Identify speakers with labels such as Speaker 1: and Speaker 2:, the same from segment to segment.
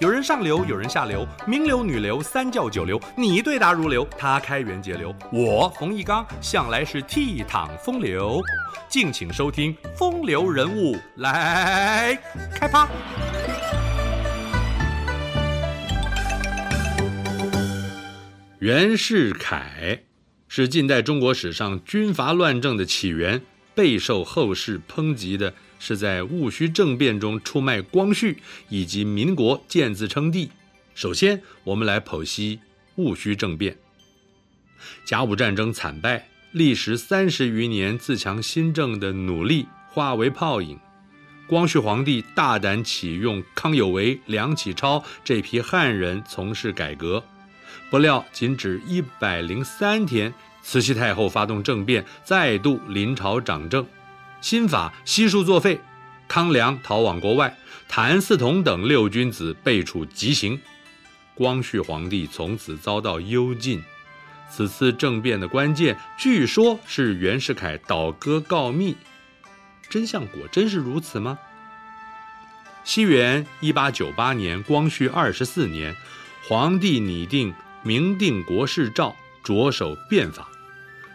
Speaker 1: 有人上流，有人下流，名流、女流、三教九流，你对答如流，他开源节流，我冯翊纲向来是倜傥风流。敬请收听《风流人物》来开趴。袁世凯是近代中国史上军阀乱政的起源，备受后世抨击的。是在戊戌政变中出卖光绪，以及民国建自称帝。首先，我们来剖析戊戌政变。甲午战争惨败，历时三十余年自强新政的努力化为泡影。光绪皇帝大胆启用康有为、梁启超这批汉人从事改革，不料仅只一百零三天，慈禧太后发动政变，再度临朝掌政。新法悉数作废，康梁逃往国外，谭嗣同等六君子被处极刑，光绪皇帝从此遭到幽禁。此次政变的关键，据说是袁世凯倒戈告密，真相果真是如此吗？西元一八九八年，光绪二十四年，皇帝拟定明定国事诏，着手变法。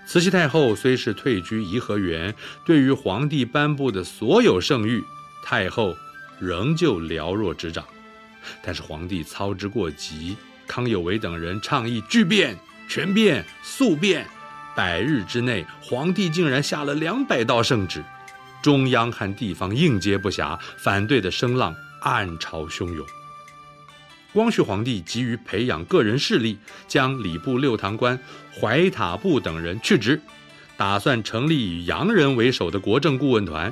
Speaker 1: 慈禧太后虽是退居颐和园，对于皇帝颁布的所有圣谕，太后仍旧了若指掌。但是皇帝操之过急，康有为等人倡议巨变、全变、速变，百日之内，皇帝竟然下了两百道圣旨，中央和地方应接不暇，反对的声浪暗潮汹涌。光绪皇帝急于培养个人势力，将礼部六堂官怀塔布等人去职，打算成立以洋人为首的国政顾问团。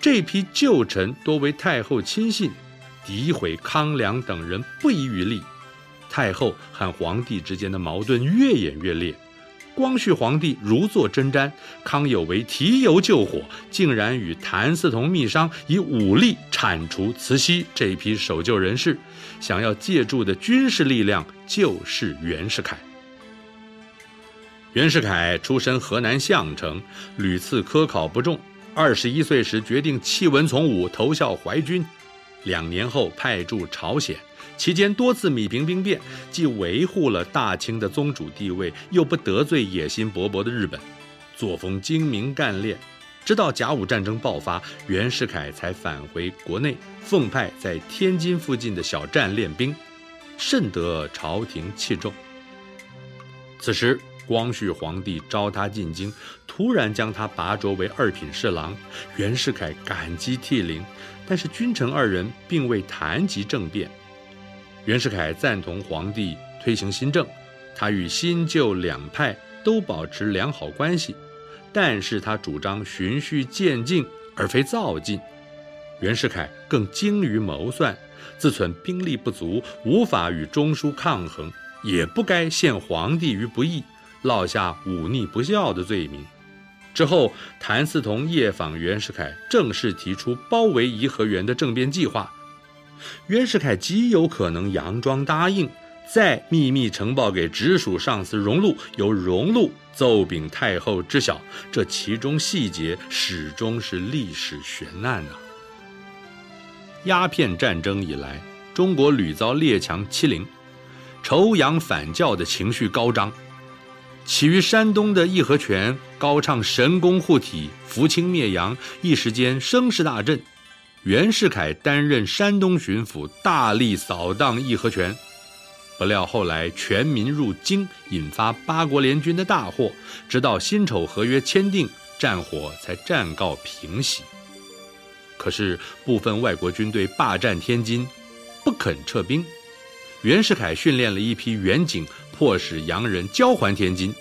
Speaker 1: 这批旧臣多为太后亲信，诋毁康梁等人不遗余力。太后和皇帝之间的矛盾越演越烈。光绪皇帝如坐针毡，康有为提油救火，竟然与谭嗣同密商，以武力铲除慈禧这一批守旧人士，想要借助的军事力量就是袁世凯。袁世凯出身河南项城，屡次科考不中，二十一岁时决定弃文从武，投效淮军，两年后派驻朝鲜。期间多次米平兵变，既维护了大清的宗主地位，又不得罪野心勃勃的日本，作风精明干练。直到甲午战争爆发，袁世凯才返回国内，奉派在天津附近的小站练兵，甚得朝廷器重。此时，光绪皇帝召他进京，突然将他拔擢为二品侍郎。袁世凯感激涕零，但是君臣二人并未谈及政变。袁世凯赞同皇帝推行新政，他与新旧两派都保持良好关系，但是他主张循序渐进，而非躁进。袁世凯更精于谋算，自忖兵力不足，无法与中枢抗衡，也不该陷皇帝于不义，落下忤逆不孝的罪名。之后，谭嗣同夜访袁世凯，正式提出包围颐和园的政变计划。袁世凯极有可能佯装答应，再秘密呈报给直属上司荣禄，由荣禄奏禀太后知晓。这其中细节始终是历史悬案呐、啊。鸦片战争以来，中国屡遭列强欺凌，仇洋反教的情绪高涨。起于山东的义和拳高唱神功护体、扶清灭洋，一时间声势大振。袁世凯担任山东巡抚，大力扫荡义和拳，不料后来全民入京，引发八国联军的大祸。直到辛丑合约签订，战火才暂告平息。可是部分外国军队霸占天津，不肯撤兵。袁世凯训练了一批员警，迫使洋人交还天津，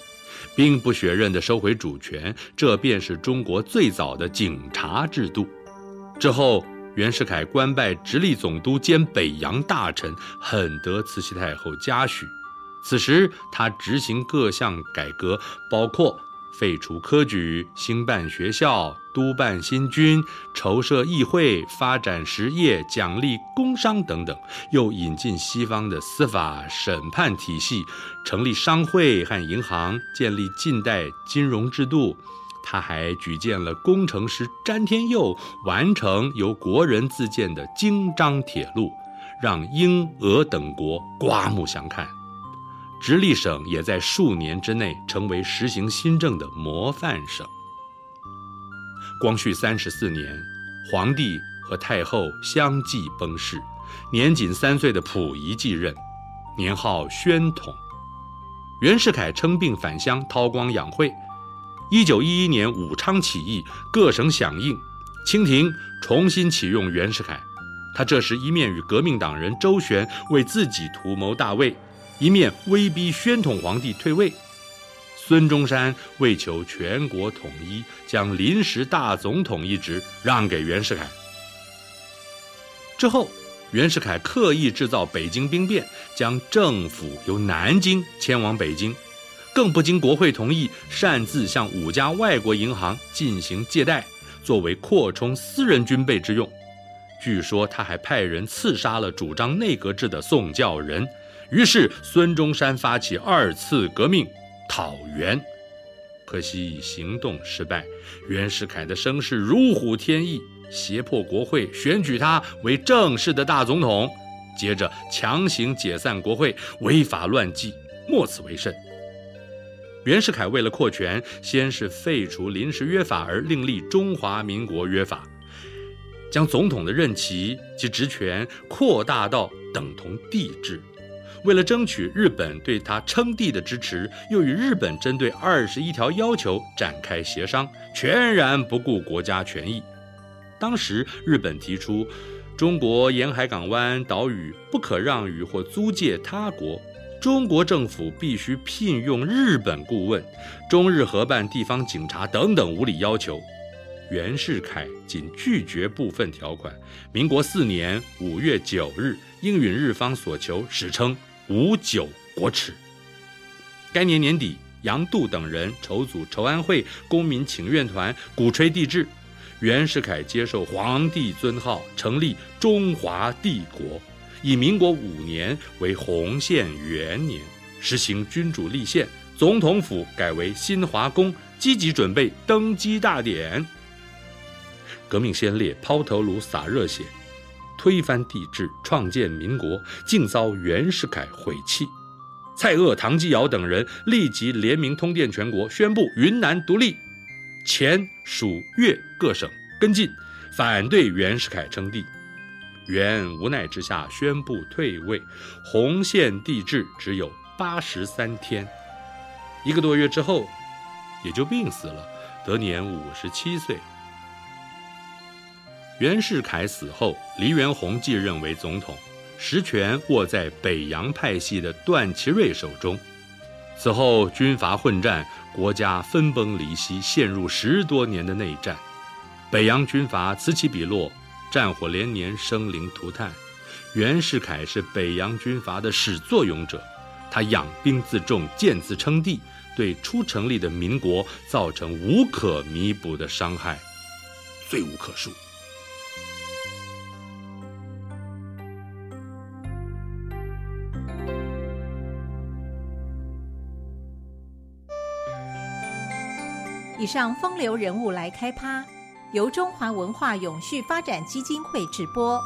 Speaker 1: 兵不血刃地收回主权。这便是中国最早的警察制度。之后。袁世凯官拜直隶总督兼北洋大臣，很得慈禧太后嘉许。此时，他执行各项改革，包括废除科举、兴办学校、督办新军、筹设议会、发展实业、奖励工商等等，又引进西方的司法审判体系，成立商会和银行，建立近代金融制度。他还举荐了工程师詹天佑，完成由国人自建的京张铁路，让英、俄等国刮目相看。直隶省也在数年之内成为实行新政的模范省。光绪三十四年，皇帝和太后相继崩逝，年仅三岁的溥仪继任，年号宣统。袁世凯称病返乡，韬光养晦。一九一一年武昌起义，各省响应，清廷重新启用袁世凯。他这时一面与革命党人周旋，为自己图谋大位。一面威逼宣统皇帝退位，孙中山为求全国统一，将临时大总统一职让给袁世凯。之后，袁世凯刻意制造北京兵变，将政府由南京迁往北京，更不经国会同意，擅自向五家外国银行进行借贷，作为扩充私人军备之用。据说他还派人刺杀了主张内阁制的宋教仁。于是，孙中山发起二次革命，讨袁，可惜行动失败。袁世凯的声势如虎添翼，胁迫国会选举他为正式的大总统，接着强行解散国会，违法乱纪，莫此为甚。袁世凯为了扩权，先是废除临时约法，而另立中华民国约法，将总统的任期及职权扩大到等同帝制。为了争取日本对他称帝的支持，又与日本针对二十一条要求展开协商，全然不顾国家权益。当时日本提出，中国沿海港湾岛屿不可让与或租借他国，中国政府必须聘用日本顾问，中日合办地方警察等等无理要求。袁世凯仅拒绝部分条款。民国四年五月九日，应允日方所求，史称。五九国耻。该年年底，杨度等人筹组筹安会、公民请愿团，鼓吹帝制。袁世凯接受皇帝尊号，成立中华帝国，以民国五年为洪宪元年，实行君主立宪，总统府改为新华宫，积极准备登基大典。革命先烈抛头颅洒热血。推翻帝制，创建民国，竟遭袁世凯毁弃。蔡锷、唐继尧等人立即联名通电全国，宣布云南独立。前蜀粤各省跟进，反对袁世凯称帝。袁无奈之下宣布退位，洪宪帝制只有八十三天。一个多月之后，也就病死了，得年五十七岁。袁世凯死后，黎元洪继任为总统，实权握在北洋派系的段祺瑞手中。此后军阀混战，国家分崩离析，陷入十多年的内战。北洋军阀此起彼落，战火连年，生灵涂炭。袁世凯是北洋军阀的始作俑者，他养兵自重，建自称帝，对初成立的民国造成无可弥补的伤害，罪无可恕。
Speaker 2: 以上风流人物来开趴，由中华文化永续发展基金会直播。